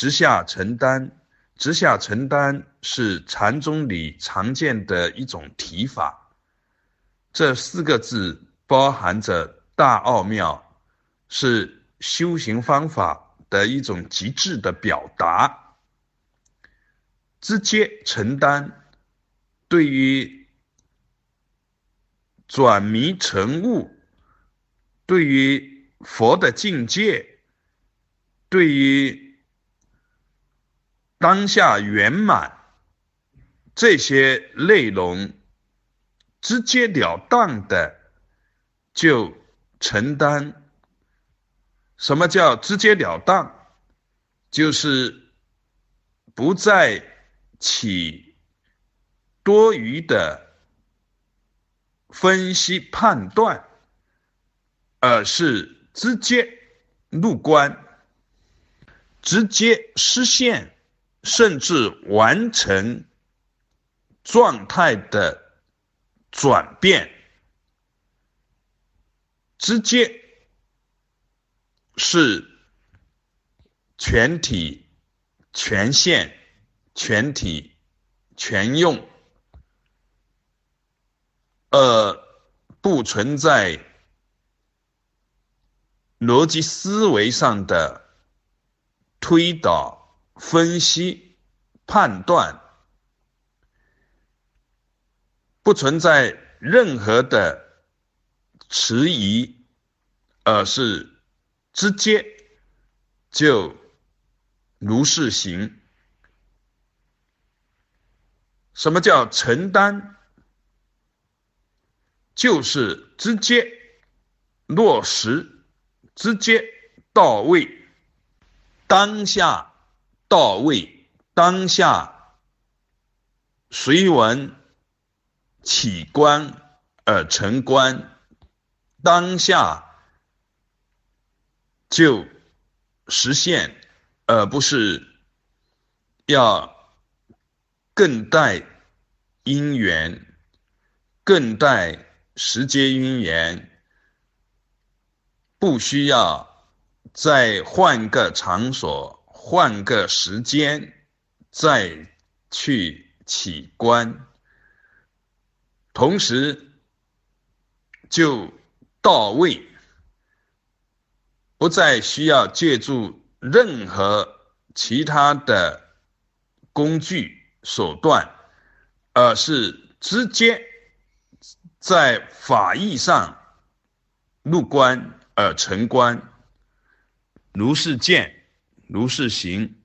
直下承担，直下承担是禅宗里常见的一种提法。这四个字包含着大奥妙，是修行方法的一种极致的表达。直接承担，对于转迷成悟，对于佛的境界，对于当下圆满这些内容，直截了当的就承担。什么叫直截了当？就是不再起多余的分析判断，而是直接入关，直接实现。甚至完成状态的转变，直接是全体全现、全体全用，呃，不存在逻辑思维上的推导。分析、判断，不存在任何的迟疑，而是直接就如是行。什么叫承担？就是直接落实，直接到位，当下。到位，当下随闻起观而成观，当下就实现，而不是要更待因缘，更待时间因缘，不需要再换个场所。换个时间再去起观，同时就到位，不再需要借助任何其他的工具手段，而是直接在法义上入关而成关，如是见。如是行。